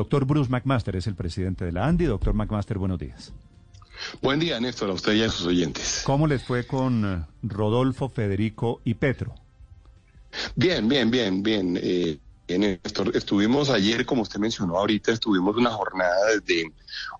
doctor Bruce McMaster es el presidente de la ANDI. Doctor McMaster, buenos días. Buen día, Néstor, a usted y a sus oyentes. ¿Cómo les fue con eh, Rodolfo, Federico y Petro? Bien, bien, bien, bien. Eh, Néstor, estuvimos ayer, como usted mencionó ahorita, estuvimos una jornada desde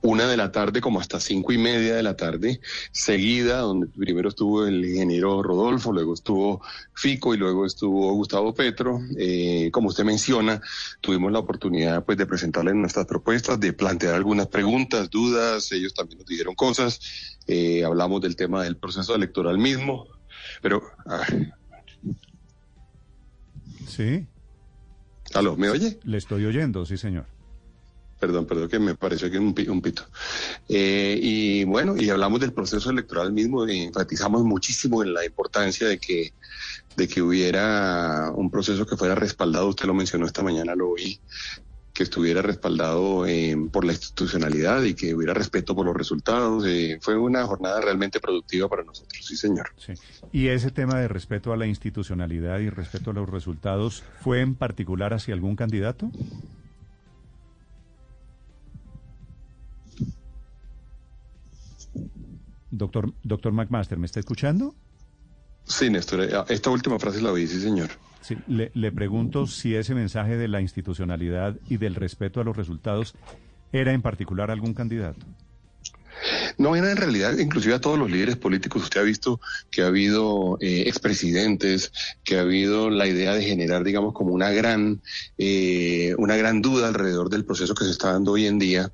una de la tarde como hasta cinco y media de la tarde, seguida, donde primero estuvo el ingeniero Rodolfo, luego estuvo Fico y luego estuvo Gustavo Petro. Eh, como usted menciona, tuvimos la oportunidad pues de presentarles nuestras propuestas, de plantear algunas preguntas, dudas, ellos también nos dijeron cosas, eh, hablamos del tema del proceso electoral mismo, pero... Ah. Sí. ¿Aló, me oye? Le estoy oyendo, sí, señor. Perdón, perdón, que me pareció que un, un pito. Eh, y bueno, y hablamos del proceso electoral mismo, y enfatizamos muchísimo en la importancia de que, de que hubiera un proceso que fuera respaldado, usted lo mencionó esta mañana, lo oí, que estuviera respaldado eh, por la institucionalidad y que hubiera respeto por los resultados. Eh, fue una jornada realmente productiva para nosotros, sí, señor. Sí. ¿Y ese tema de respeto a la institucionalidad y respeto a los resultados fue en particular hacia algún candidato? Doctor, doctor McMaster, ¿me está escuchando? Sí, Néstor, eh, esta última frase la oí, sí, señor. Sí, le, le pregunto si ese mensaje de la institucionalidad y del respeto a los resultados era en particular algún candidato. No, era en realidad, inclusive a todos los líderes políticos, usted ha visto que ha habido eh, expresidentes, que ha habido la idea de generar, digamos, como una gran, eh, una gran duda alrededor del proceso que se está dando hoy en día.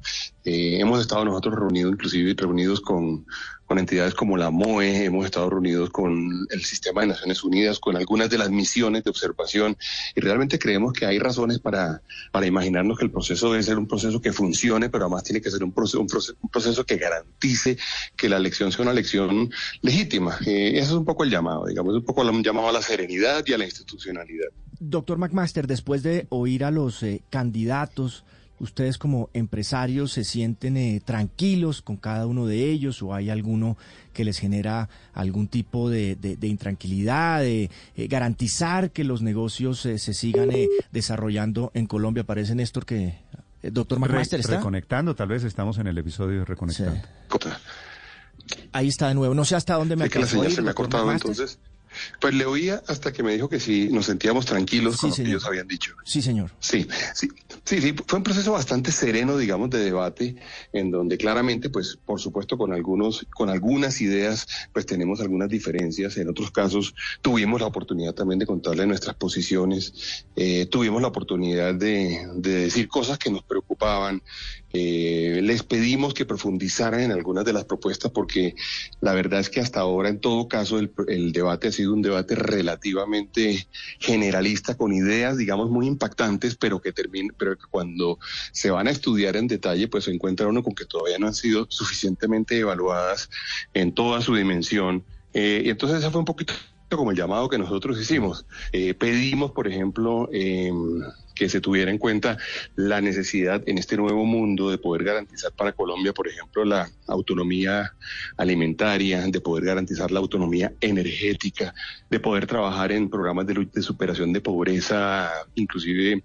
Eh, hemos estado nosotros reunidos, inclusive reunidos con, con entidades como la MOE, hemos estado reunidos con el Sistema de Naciones Unidas, con algunas de las misiones de observación, y realmente creemos que hay razones para, para imaginarnos que el proceso debe ser un proceso que funcione, pero además tiene que ser un proceso, un proceso, que garantice que la elección sea una elección legítima. Eh, ese es un poco el llamado, digamos, un poco un llamado a la serenidad y a la institucionalidad. Doctor McMaster, después de oír a los eh, candidatos, ¿Ustedes como empresarios se sienten eh, tranquilos con cada uno de ellos o hay alguno que les genera algún tipo de, de, intranquilidad, de eh, garantizar que los negocios eh, se sigan desarrollando en Colombia? Parece, Néstor, que doctor McMaster está. Reconectando, tal vez estamos en el episodio de Reconectando. Ahí está de nuevo. No sé hasta dónde me ha que la señal se me ha cortado entonces. Pues le oía hasta que me dijo que si nos sentíamos tranquilos con lo que ellos habían dicho. Sí, señor. Sí, sí. Sí, sí, fue un proceso bastante sereno, digamos, de debate, en donde claramente, pues, por supuesto, con algunos, con algunas ideas, pues tenemos algunas diferencias. En otros casos, tuvimos la oportunidad también de contarle nuestras posiciones, eh, tuvimos la oportunidad de, de, decir cosas que nos preocupaban. Eh, les pedimos que profundizaran en algunas de las propuestas, porque la verdad es que hasta ahora, en todo caso, el, debate ha sido un debate relativamente generalista, con ideas, digamos, muy impactantes, pero que termina, pero que cuando se van a estudiar en detalle, pues se encuentra uno con que todavía no han sido suficientemente evaluadas en toda su dimensión. Eh, y entonces ese fue un poquito como el llamado que nosotros hicimos. Eh, pedimos, por ejemplo, eh, que se tuviera en cuenta la necesidad en este nuevo mundo de poder garantizar para Colombia, por ejemplo, la autonomía alimentaria, de poder garantizar la autonomía energética, de poder trabajar en programas de, de superación de pobreza, inclusive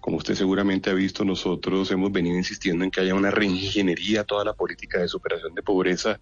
como usted seguramente ha visto, nosotros hemos venido insistiendo en que haya una reingeniería a toda la política de superación de pobreza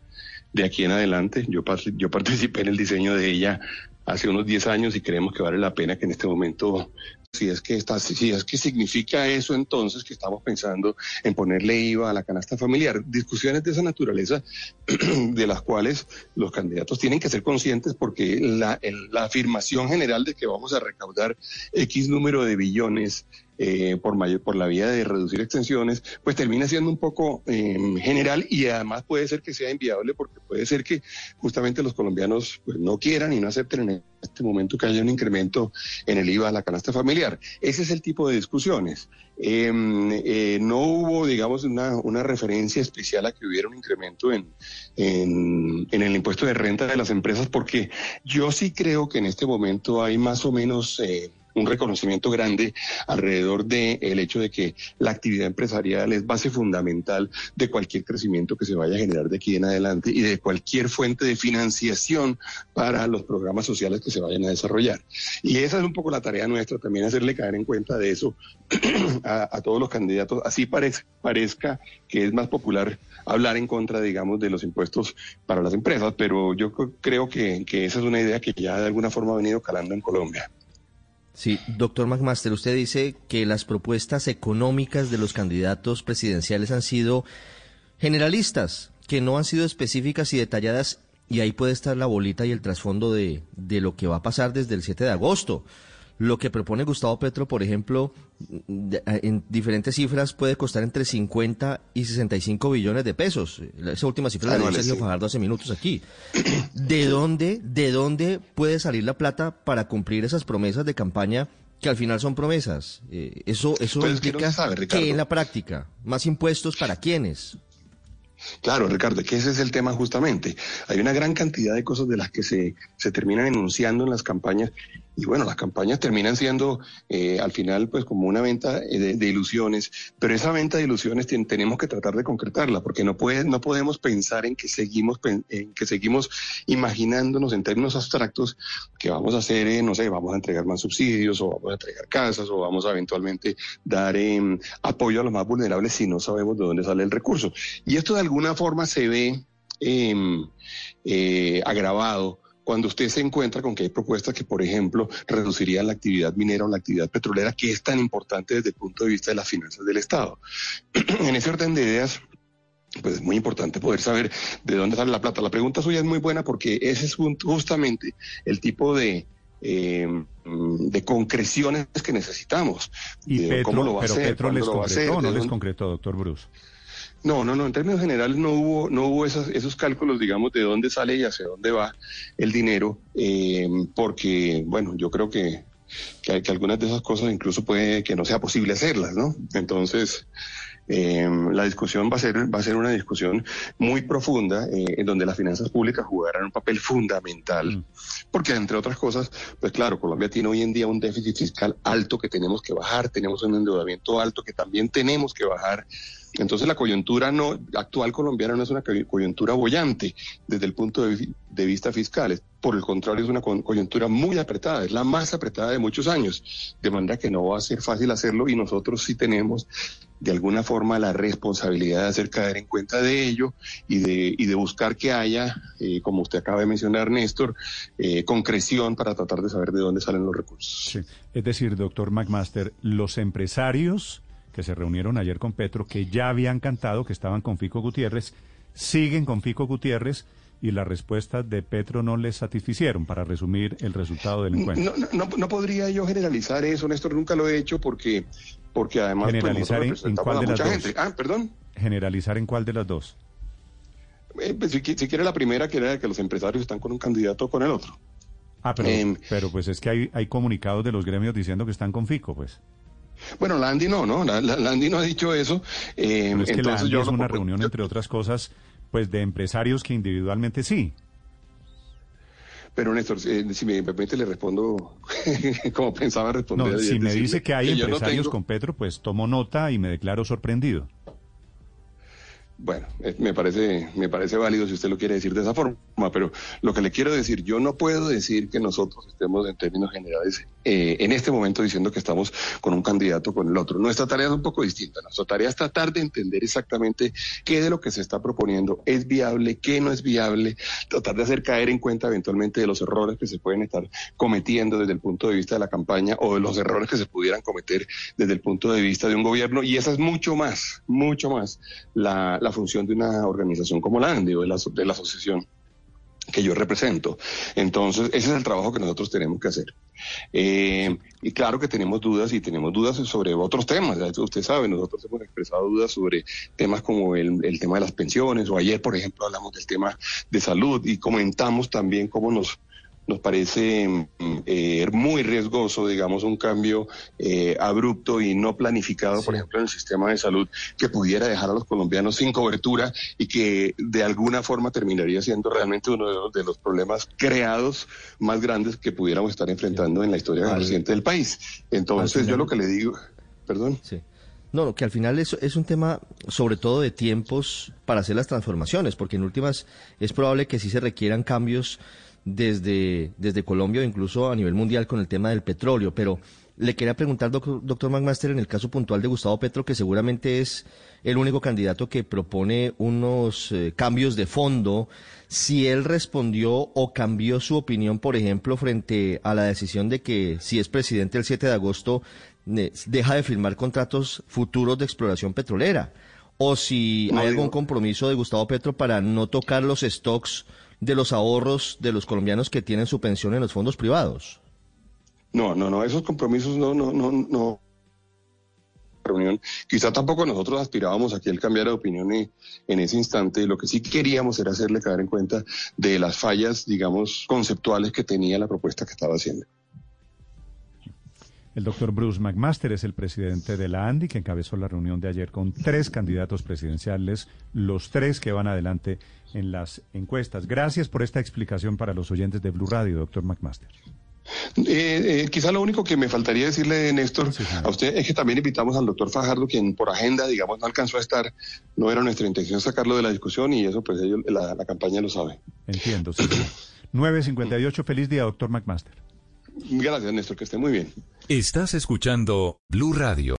de aquí en adelante. Yo, yo participé en el diseño de ella hace unos 10 años y creemos que vale la pena que en este momento si es que está, si es que significa eso entonces que estamos pensando en ponerle IVA a la canasta familiar. Discusiones de esa naturaleza de las cuales los candidatos tienen que ser conscientes porque la, la afirmación general de que vamos a recaudar X número de billones eh, por, mayor, por la vía de reducir extensiones, pues termina siendo un poco eh, general y además puede ser que sea inviable porque puede ser que justamente los colombianos pues, no quieran y no acepten en este momento que haya un incremento en el IVA a la canasta familiar. Ese es el tipo de discusiones. Em, eh, no hubo, digamos, una, referencia especial a que hubiera un incremento en, en, en, el impuesto de renta de las empresas, porque yo sí creo que en este momento hay más o menos eh, un reconocimiento grande alrededor del el hecho de que la actividad empresarial es base fundamental de cualquier crecimiento que se vaya a generar de aquí en adelante y de cualquier fuente de financiación para los programas sociales que se vayan a desarrollar. Y esa es un poco la tarea nuestra, también hacerle caer en cuenta de eso a, todos los candidatos, así parezca que es más popular hablar en contra, digamos, de los impuestos para las empresas, pero yo creo que esa es una idea que ya de alguna forma ha venido calando en Colombia. Sí, doctor McMaster, usted dice que las propuestas económicas de los candidatos presidenciales han sido generalistas, que no han sido específicas y detalladas, y ahí puede estar la bolita y el trasfondo de, de lo que va a pasar desde el 7 de agosto. Lo que propone Gustavo Petro, por ejemplo, en diferentes cifras puede costar entre 50 y 65 billones de pesos. Esa última cifra la dio Sergio Fajardo hace minutos aquí. ¿De dónde, ¿De dónde puede salir la plata para cumplir esas promesas de campaña que al final son promesas? Eh, eso eso pues implica que en la práctica, más impuestos para quiénes. Claro, Ricardo, que ese es el tema justamente. Hay una gran cantidad de cosas de las que se, se terminan enunciando en las campañas y bueno, las campañas terminan siendo eh, al final pues como una venta eh, de, ilusiones, pero esa venta de ilusiones tenemos que tratar de concretarla porque no puede, no podemos pensar en que seguimos en que seguimos imaginándonos en términos abstractos que vamos a hacer, eh, no sé, vamos a entregar más subsidios o vamos a entregar casas o vamos a eventualmente dar em, apoyo a los más vulnerables si no sabemos de dónde sale el recurso. Y esto de alguna forma se ve em, agravado cuando usted se encuentra con que hay propuestas que, por ejemplo, reducirían la actividad minera o la actividad petrolera, que es tan importante desde el punto de vista de las finanzas del Estado. en ese orden de ideas, pues es muy importante poder saber de dónde sale la plata. La pregunta suya es muy buena porque ese es justamente el tipo de, em, de concreciones que necesitamos. ¿Y ¿Cómo lo va a hacer? Petro les concretó o no les concretó, doctor Bruce? No, no, no, en términos generales no hubo, no hubo esos, esos cálculos, digamos, de dónde sale y hacia dónde va el dinero, eh, porque, bueno, yo creo que, que, que, algunas de esas cosas incluso puede que no sea posible hacerlas, ¿no? Entonces, eh, la discusión va a ser va a ser una discusión muy profunda eh, en donde las finanzas públicas jugarán un papel fundamental mm. porque entre otras cosas pues claro Colombia tiene hoy en día un déficit fiscal alto que tenemos que bajar tenemos un endeudamiento alto que también tenemos que bajar entonces la coyuntura no actual colombiana no es una coyuntura bollante desde el punto de, vista fiscal. Por el contrario, es una coyuntura muy apretada, es la más apretada de muchos años, de manera que no va a ser fácil hacerlo y nosotros sí tenemos de alguna forma la responsabilidad de hacer caer en cuenta de ello y de, y de buscar que haya, eh, como usted acaba de mencionar, Néstor, eh, concreción para tratar de saber de dónde salen los recursos. Es decir, doctor McMaster, los empresarios que se reunieron ayer con Petro, que ya habían cantado que estaban con Fico Gutiérrez, siguen con Fico Gutiérrez y las respuestas de Petro no les satisficieron, para resumir el resultado del encuentro. No, no, podría yo generalizar eso, Néstor, nunca lo he hecho porque, porque además... Pues, generalizar en, cuál de las dos. Ah, perdón. Generalizar en cuál de las dos. Eh, pues, si, quiere la primera, que era que los empresarios están con un candidato o con el otro. Ah, pero, em, pero pues es que hay, hay comunicados de los gremios diciendo que están con Fico, pues. Bueno, Landy no, ¿no? Landy no ha dicho eso. Eh, es que Landy es una reunión, entre otras cosas, pues de empresarios que individualmente sí. Pero Néstor, eh, si me permite, le respondo como pensaba responder. No, si me dice que hay empresarios con Petro, pues tomo nota y me declaro sorprendido. Bueno, eh, me parece, me parece válido si usted lo quiere decir de esa forma, pero lo que le quiero decir, yo no puedo decir que nosotros estemos en términos generales eh, en este momento diciendo que estamos con un candidato con el otro. Nuestra tarea es un poco distinta. Nuestra tarea es tratar de entender exactamente qué de lo que se está proponiendo es viable, qué no es viable, tratar de hacer caer en cuenta eventualmente de los errores que se pueden estar cometiendo desde el punto de vista de la campaña o de los errores que se pudieran cometer desde el punto de vista de un gobierno. Y esa es mucho más, mucho más la función de una organización como la ANDI o la, de la asociación que yo represento. Entonces, ese es el trabajo que nosotros tenemos que hacer. Eh, y claro que tenemos dudas y tenemos dudas sobre otros temas. Usted sabe, nosotros hemos expresado dudas sobre temas como el, el, tema de las pensiones o ayer, por ejemplo, hablamos del tema de salud y comentamos también cómo nos nos parece mm, eh, muy riesgoso, digamos, un cambio eh, abrupto y no planificado, por ejemplo, en el sistema de salud, que pudiera dejar a los colombianos sin cobertura y que de alguna forma terminaría siendo realmente uno de los, de los problemas creados más grandes que pudiéramos estar enfrentando en la historia reciente del país. Entonces, yo lo que le digo, perdón. Sí. No, que al final es, es un tema sobre todo de tiempos para hacer las transformaciones, porque en últimas es probable que sí se requieran cambios desde, desde Colombia o incluso a nivel mundial con el tema del petróleo. Pero le quería preguntar, doctor, doctor McMaster, en el caso puntual de Gustavo Petro, que seguramente es el único candidato que propone unos eh, cambios de fondo, si él respondió o cambió su opinión, por ejemplo, frente a la decisión de que si es presidente el 7 de agosto deja de firmar contratos futuros de exploración petrolera, o si hay algún compromiso de Gustavo Petro para no tocar los stocks de los ahorros de los colombianos que tienen su pensión en los fondos privados. No, no, no, esos compromisos no, no, no, no. Reunión. Quizá tampoco nosotros aspirábamos aquí el cambiar de opinión en ese instante. Lo que sí queríamos era hacerle caer en cuenta de las fallas, digamos, conceptuales que tenía la propuesta que estaba haciendo. El doctor Bruce McMaster es el presidente de la ANDI, que encabezó la reunión de ayer con tres candidatos presidenciales, los tres que van adelante en las encuestas. Gracias por esta explicación para los oyentes de Blue Radio, doctor McMaster. Eh, eh, quizá lo único que me faltaría decirle, Néstor, a usted es que también invitamos al doctor Fajardo, quien por agenda, digamos, no alcanzó a estar, no era nuestra intención sacarlo de la discusión y eso, pues ellos, la, la campaña lo sabe. Entiendo, sí. 9.58, feliz día, doctor McMaster. Gracias, Néstor, que esté muy bien. Estás escuchando Blue Radio.